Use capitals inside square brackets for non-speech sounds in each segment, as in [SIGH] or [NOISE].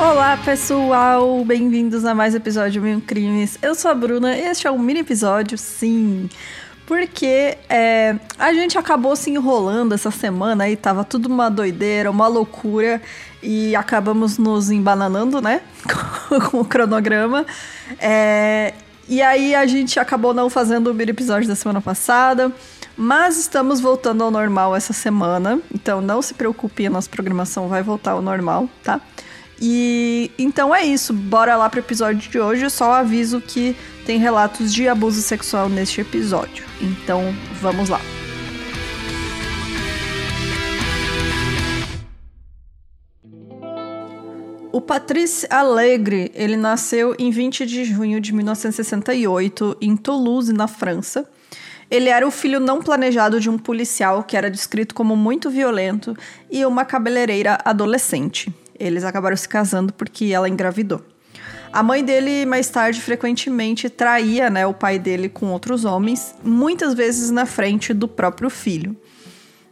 Olá pessoal, bem-vindos a mais episódio Mil Crimes. Eu sou a Bruna e este é um mini episódio, sim, porque é, a gente acabou se enrolando essa semana e tava tudo uma doideira, uma loucura e acabamos nos embananando, né, [LAUGHS] com o cronograma. É, e aí a gente acabou não fazendo o mini episódio da semana passada. Mas estamos voltando ao normal essa semana, então não se preocupe, a nossa programação vai voltar ao normal, tá? E então é isso, bora lá pro episódio de hoje. Eu só aviso que tem relatos de abuso sexual neste episódio. Então vamos lá. O Patrice Alegre, ele nasceu em 20 de junho de 1968 em Toulouse, na França. Ele era o filho não planejado de um policial que era descrito como muito violento e uma cabeleireira adolescente. Eles acabaram se casando porque ela engravidou. A mãe dele, mais tarde, frequentemente traía né, o pai dele com outros homens, muitas vezes na frente do próprio filho.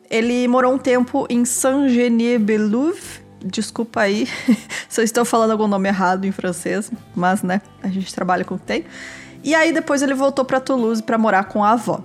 Ele morou um tempo em Saint-Genier-Belouve. Desculpa aí [LAUGHS] se eu estou falando algum nome errado em francês, mas né, a gente trabalha com o que tem. E aí depois ele voltou para Toulouse para morar com a avó.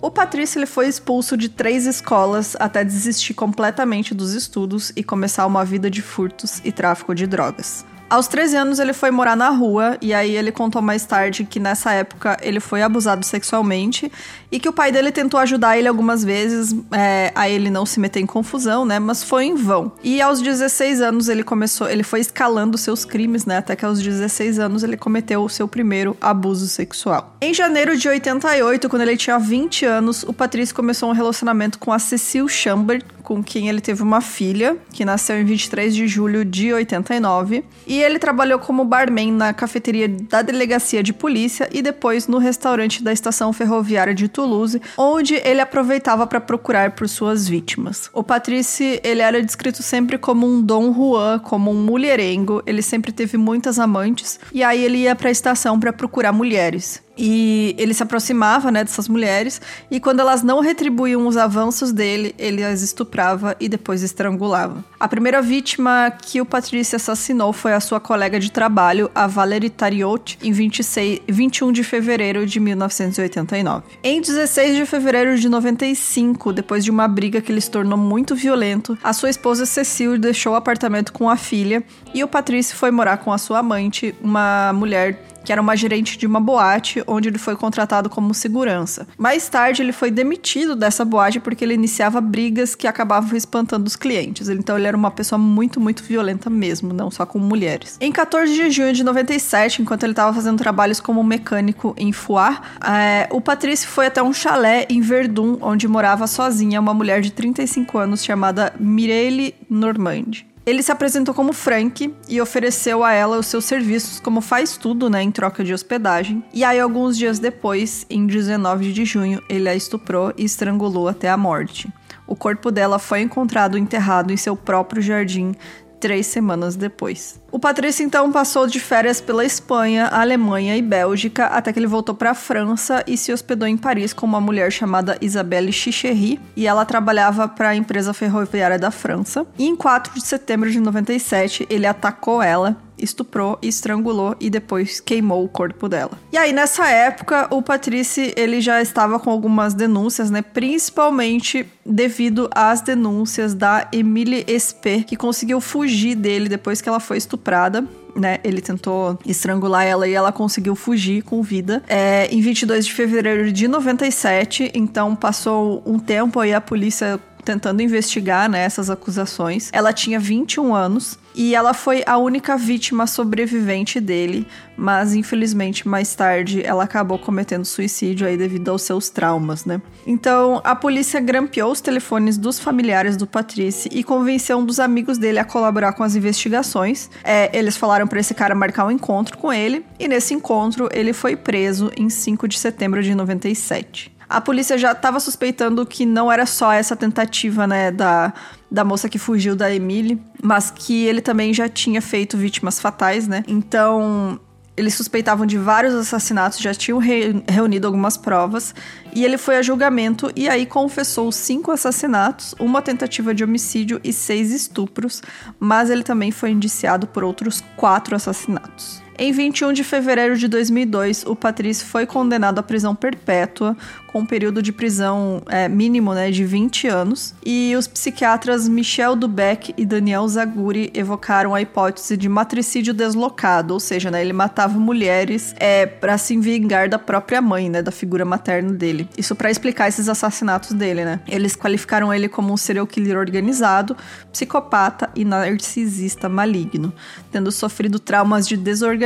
O Patrício ele foi expulso de três escolas até desistir completamente dos estudos e começar uma vida de furtos e tráfico de drogas. Aos 13 anos ele foi morar na rua e aí ele contou mais tarde que nessa época ele foi abusado sexualmente e que o pai dele tentou ajudar ele algumas vezes é, a ele não se meter em confusão, né? Mas foi em vão. E aos 16 anos ele começou, ele foi escalando seus crimes, né? Até que aos 16 anos ele cometeu o seu primeiro abuso sexual. Em janeiro de 88, quando ele tinha 20 anos, o Patrício começou um relacionamento com a Cecile Chambers, com quem ele teve uma filha, que nasceu em 23 de julho de 89. E ele trabalhou como barman na cafeteria da delegacia de polícia e depois no restaurante da estação ferroviária de Toulouse, onde ele aproveitava para procurar por suas vítimas. O Patrice, ele era descrito sempre como um Dom Juan, como um mulherengo, ele sempre teve muitas amantes, e aí ele ia para a estação para procurar mulheres. E ele se aproximava, né, dessas mulheres, e quando elas não retribuíam os avanços dele, ele as estuprava e depois estrangulava. A primeira vítima que o Patrícia assassinou foi a sua colega de trabalho, a Valerie Tariot, em 26, 21 de fevereiro de 1989. Em 16 de fevereiro de 95, depois de uma briga que se tornou muito violento, a sua esposa Cecile deixou o apartamento com a filha e o Patrício foi morar com a sua amante, uma mulher que era uma gerente de uma boate, onde ele foi contratado como segurança. Mais tarde, ele foi demitido dessa boate porque ele iniciava brigas que acabavam espantando os clientes. Então, ele era uma pessoa muito, muito violenta mesmo, não só com mulheres. Em 14 de junho de 97, enquanto ele estava fazendo trabalhos como mecânico em Foix, é, o Patrício foi até um chalé em Verdun, onde morava sozinha uma mulher de 35 anos chamada Mireille Normand. Ele se apresentou como Frank e ofereceu a ela os seus serviços como faz tudo, né, em troca de hospedagem. E aí alguns dias depois, em 19 de junho, ele a estuprou e estrangulou até a morte. O corpo dela foi encontrado enterrado em seu próprio jardim três semanas depois. O Patrício então passou de férias pela Espanha, Alemanha e Bélgica até que ele voltou para a França e se hospedou em Paris com uma mulher chamada Isabelle Chichery e ela trabalhava para a empresa ferroviária da França. E em 4 de setembro de 97, ele atacou ela estuprou, estrangulou e depois queimou o corpo dela. E aí nessa época, o Patrice, ele já estava com algumas denúncias, né, principalmente devido às denúncias da Emily Esper, que conseguiu fugir dele depois que ela foi estuprada. Né, ele tentou estrangular ela e ela conseguiu fugir com vida. É, em 22 de fevereiro de 97, então passou um tempo aí a polícia tentando investigar né, essas acusações. Ela tinha 21 anos e ela foi a única vítima sobrevivente dele, mas infelizmente mais tarde ela acabou cometendo suicídio aí devido aos seus traumas, né? Então a polícia grampeou os telefones dos familiares do Patrice e convenceu um dos amigos dele a colaborar com as investigações. É, eles falaram para esse cara marcar um encontro com ele e nesse encontro ele foi preso em 5 de setembro de 97 a polícia já estava suspeitando que não era só essa tentativa, né, da, da moça que fugiu da Emily, mas que ele também já tinha feito vítimas fatais, né? Então, eles suspeitavam de vários assassinatos, já tinham re reunido algumas provas, e ele foi a julgamento e aí confessou cinco assassinatos, uma tentativa de homicídio e seis estupros, mas ele também foi indiciado por outros quatro assassinatos. Em 21 de fevereiro de 2002, o Patrício foi condenado à prisão perpétua, com um período de prisão é, mínimo né, de 20 anos. E os psiquiatras Michel Dubeck e Daniel Zaguri evocaram a hipótese de matricídio deslocado, ou seja, né, ele matava mulheres é, para se vingar da própria mãe, né, da figura materna dele. Isso para explicar esses assassinatos dele, né? Eles qualificaram ele como um serial killer organizado, psicopata e narcisista maligno, tendo sofrido traumas de desorganização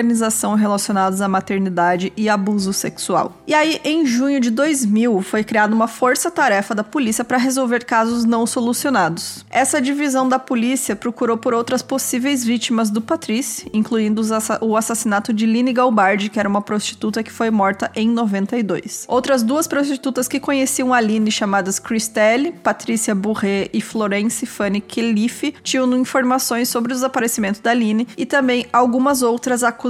relacionados à maternidade e abuso sexual. E aí, em junho de 2000 2000, foi criada uma força-tarefa da polícia para resolver casos não solucionados. Essa divisão da polícia procurou por outras possíveis vítimas do Patrice, incluindo o assassinato de Lini Galbardi, que era uma prostituta que foi morta em 92. Outras duas prostitutas que conheciam a Lini, chamadas Christelle, Patrícia Bourret e Florence Fanny Kelife, tinham informações sobre o desaparecimento da Lini e também algumas outras acusações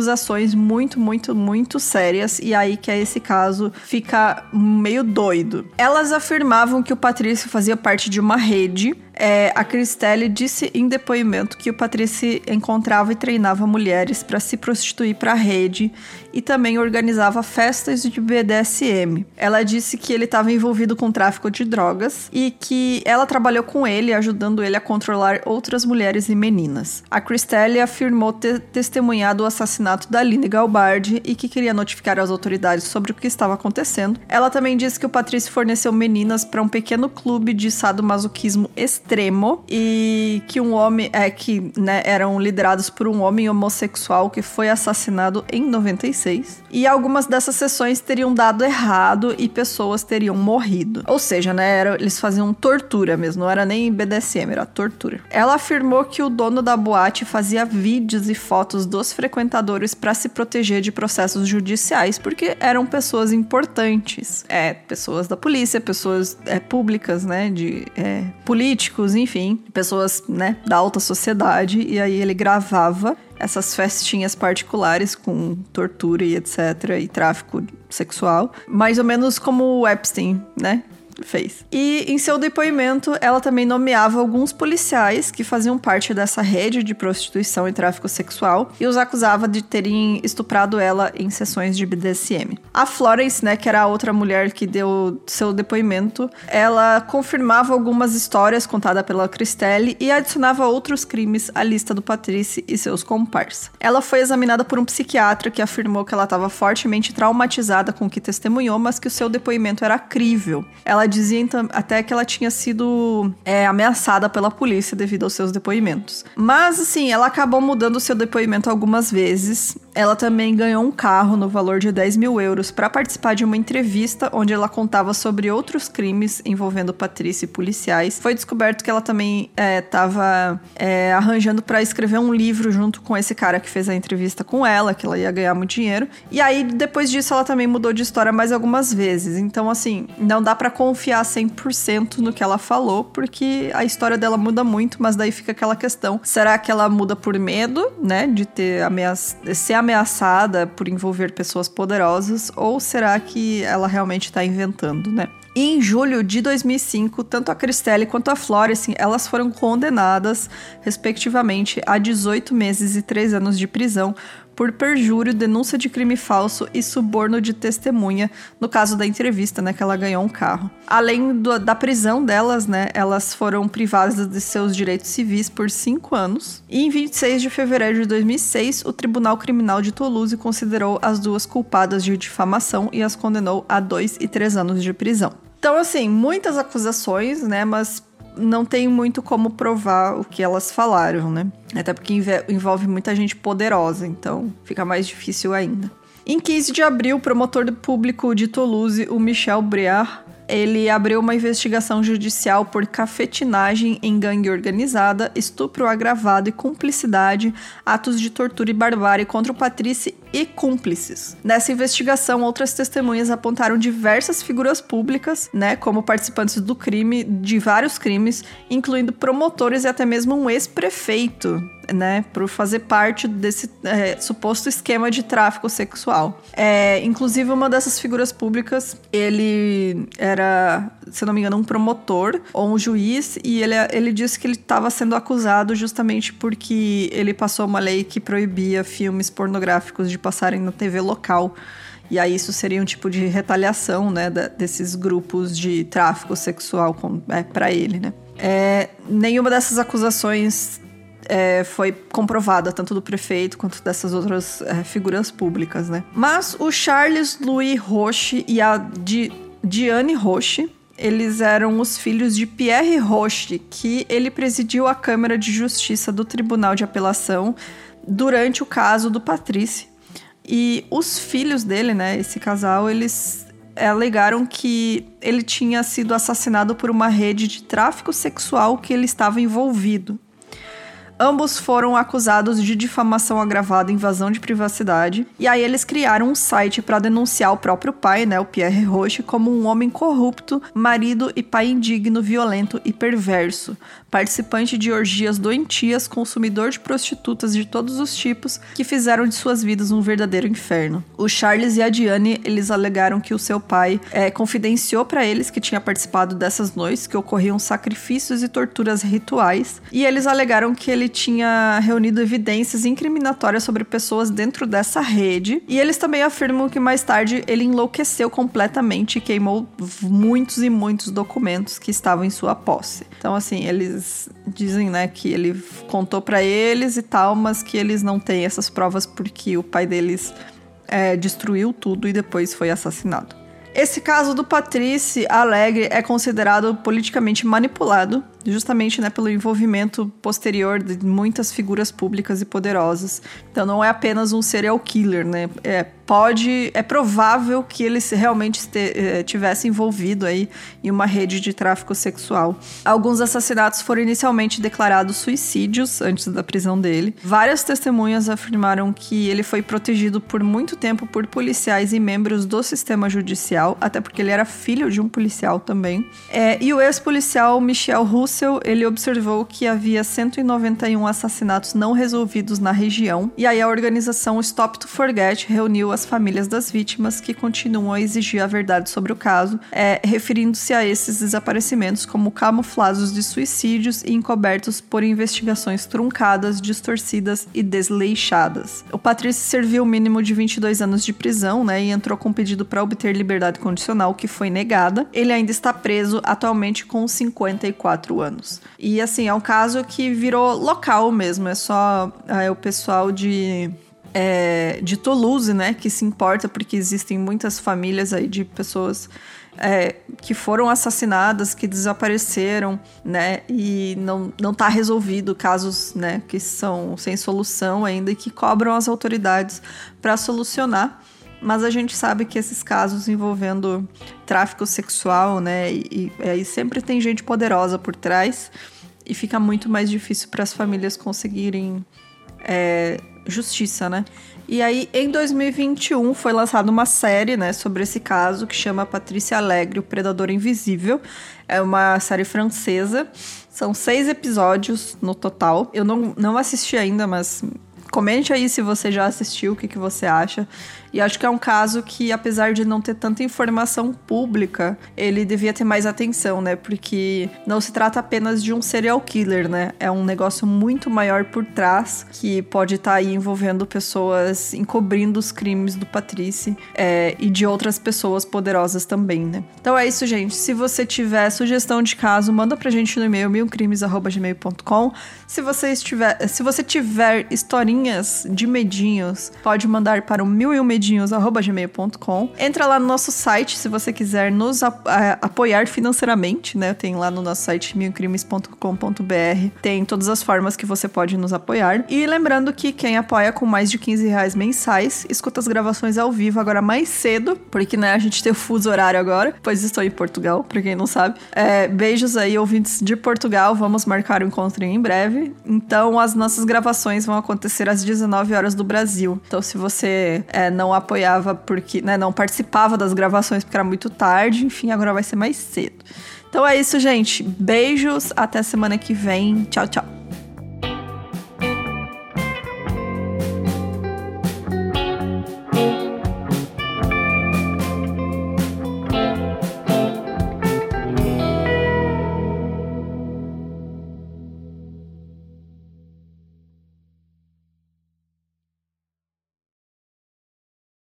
muito, muito, muito sérias. E aí que é esse caso fica meio doido. Elas afirmavam que o Patrício fazia parte de uma rede é, a Cristelle disse em depoimento que o Patrício encontrava e treinava mulheres para se prostituir para a rede e também organizava festas de BDSM. Ela disse que ele estava envolvido com tráfico de drogas e que ela trabalhou com ele, ajudando ele a controlar outras mulheres e meninas. A Cristelle afirmou ter testemunhado o assassinato da Aline Galbardi e que queria notificar as autoridades sobre o que estava acontecendo. Ela também disse que o Patrício forneceu meninas para um pequeno clube de sadomasoquismo extremo extremo e que um homem é que né, eram liderados por um homem homossexual que foi assassinado em 96 e algumas dessas sessões teriam dado errado e pessoas teriam morrido. Ou seja, né, era, eles faziam tortura mesmo, não era nem BDSM, era tortura. Ela afirmou que o dono da boate fazia vídeos e fotos dos frequentadores para se proteger de processos judiciais porque eram pessoas importantes, é, pessoas da polícia, pessoas é, públicas, né, de é, políticos políticos, enfim, pessoas, né, da alta sociedade, e aí ele gravava essas festinhas particulares com tortura e etc, e tráfico sexual, mais ou menos como o Epstein, né? Fez. E em seu depoimento, ela também nomeava alguns policiais que faziam parte dessa rede de prostituição e tráfico sexual e os acusava de terem estuprado ela em sessões de BDSM. A Florence, né, que era a outra mulher que deu seu depoimento, ela confirmava algumas histórias contadas pela Christelle e adicionava outros crimes à lista do Patrice e seus comparsas. Ela foi examinada por um psiquiatra que afirmou que ela estava fortemente traumatizada com o que testemunhou, mas que o seu depoimento era crível. Ela dizia então, até que ela tinha sido é, ameaçada pela polícia devido aos seus depoimentos. Mas, assim, ela acabou mudando o seu depoimento algumas vezes. Ela também ganhou um carro no valor de 10 mil euros para participar de uma entrevista onde ela contava sobre outros crimes envolvendo Patrícia e policiais. Foi descoberto que ela também estava é, é, arranjando para escrever um livro junto com esse cara que fez a entrevista com ela, que ela ia ganhar muito dinheiro. E aí, depois disso, ela também mudou de história mais algumas vezes. Então, assim, não dá para confiar confiar 100% no que ela falou, porque a história dela muda muito, mas daí fica aquela questão: será que ela muda por medo, né, de ter ameaça, ameaçada por envolver pessoas poderosas, ou será que ela realmente está inventando, né? E em julho de 2005, tanto a Cristelle quanto a Florence, elas foram condenadas, respectivamente, a 18 meses e 3 anos de prisão por perjúrio, denúncia de crime falso e suborno de testemunha, no caso da entrevista, né, que ela ganhou um carro. Além do, da prisão delas, né, elas foram privadas de seus direitos civis por cinco anos. E em 26 de fevereiro de 2006, o Tribunal Criminal de Toulouse considerou as duas culpadas de difamação e as condenou a dois e três anos de prisão. Então, assim, muitas acusações, né, mas não tem muito como provar o que elas falaram, né? Até porque envolve muita gente poderosa, então fica mais difícil ainda. Em 15 de abril, o promotor público de Toulouse, o Michel Briard, ele abriu uma investigação judicial por cafetinagem em gangue organizada, estupro agravado e cumplicidade, atos de tortura e barbárie contra o Patrice e cúmplices. Nessa investigação, outras testemunhas apontaram diversas figuras públicas, né, como participantes do crime, de vários crimes, incluindo promotores e até mesmo um ex-prefeito né, por fazer parte desse é, suposto esquema de tráfico sexual. É, inclusive, uma dessas figuras públicas, ele era, se não me engano, um promotor ou um juiz, e ele, ele disse que ele estava sendo acusado justamente porque ele passou uma lei que proibia filmes pornográficos de passarem na TV local. E aí isso seria um tipo de retaliação, né, da, desses grupos de tráfico sexual é, para ele, né. É, nenhuma dessas acusações é, foi comprovada, tanto do prefeito quanto dessas outras é, figuras públicas, né? Mas o Charles Louis Roche e a Di Diane Roche, eles eram os filhos de Pierre Roche, que ele presidiu a Câmara de Justiça do Tribunal de Apelação durante o caso do Patrice. E os filhos dele, né, esse casal, eles alegaram que ele tinha sido assassinado por uma rede de tráfico sexual que ele estava envolvido. Ambos foram acusados de difamação agravada e invasão de privacidade. E aí eles criaram um site para denunciar o próprio pai, né, o Pierre Roche, como um homem corrupto, marido e pai indigno, violento e perverso, participante de orgias doentias, consumidor de prostitutas de todos os tipos, que fizeram de suas vidas um verdadeiro inferno. O Charles e a Diane, eles alegaram que o seu pai é, confidenciou para eles que tinha participado dessas noites, que ocorriam sacrifícios e torturas rituais, e eles alegaram que ele tinha reunido evidências incriminatórias sobre pessoas dentro dessa rede. E eles também afirmam que mais tarde ele enlouqueceu completamente e queimou muitos e muitos documentos que estavam em sua posse. Então, assim, eles dizem, né, que ele contou para eles e tal, mas que eles não têm essas provas porque o pai deles é, destruiu tudo e depois foi assassinado. Esse caso do Patrice Alegre é considerado politicamente manipulado justamente né, pelo envolvimento posterior de muitas figuras públicas e poderosas. Então não é apenas um serial killer, né? É, pode, é provável que ele realmente eh, tivesse envolvido aí em uma rede de tráfico sexual. Alguns assassinatos foram inicialmente declarados suicídios antes da prisão dele. Várias testemunhas afirmaram que ele foi protegido por muito tempo por policiais e membros do sistema judicial, até porque ele era filho de um policial também. É, e o ex-policial Michel Russo Russell, ele observou que havia 191 assassinatos não resolvidos na região, e aí a organização Stop to Forget reuniu as famílias das vítimas que continuam a exigir a verdade sobre o caso, é, referindo-se a esses desaparecimentos como camuflados de suicídios e encobertos por investigações truncadas, distorcidas e desleixadas. O Patrício serviu o mínimo de 22 anos de prisão, né, e entrou com pedido para obter liberdade condicional, que foi negada. Ele ainda está preso atualmente com 54 anos. E assim, é um caso que virou local mesmo, é só é, o pessoal de. É, de Toulouse, né, que se importa porque existem muitas famílias aí de pessoas é, que foram assassinadas, que desapareceram, né? E não, não tá resolvido casos, né, que são sem solução ainda e que cobram as autoridades para solucionar mas a gente sabe que esses casos envolvendo tráfico sexual, né, e, e aí sempre tem gente poderosa por trás e fica muito mais difícil para as famílias conseguirem é, justiça, né? E aí, em 2021, foi lançada uma série, né, sobre esse caso que chama Patrícia Alegre, o Predador Invisível. É uma série francesa. São seis episódios no total. Eu não, não assisti ainda, mas comente aí se você já assistiu, o que, que você acha. E acho que é um caso que, apesar de não ter tanta informação pública, ele devia ter mais atenção, né? Porque não se trata apenas de um serial killer, né? É um negócio muito maior por trás que pode estar tá aí envolvendo pessoas encobrindo os crimes do Patrice é, e de outras pessoas poderosas também, né? Então é isso, gente. Se você tiver sugestão de caso, manda pra gente no e-mail milcrimes.gmail.com. Se você estiver, se você tiver historinhas de medinhos, pode mandar para o mil e um medinhos@gmail.com. Entra lá no nosso site se você quiser nos apoiar financeiramente, né? Tem lá no nosso site milcrimes.com.br. Tem todas as formas que você pode nos apoiar. E lembrando que quem apoia com mais de 15 reais mensais, escuta as gravações ao vivo agora mais cedo, porque né, a gente tem o fuso horário agora, pois estou em Portugal, pra quem não sabe. É, beijos aí, ouvintes de Portugal. Vamos marcar o encontro em breve. Então, as nossas gravações vão acontecer ser às 19 horas do Brasil. Então, se você é, não apoiava porque, né, não participava das gravações porque era muito tarde, enfim, agora vai ser mais cedo. Então é isso, gente. Beijos, até semana que vem. Tchau, tchau.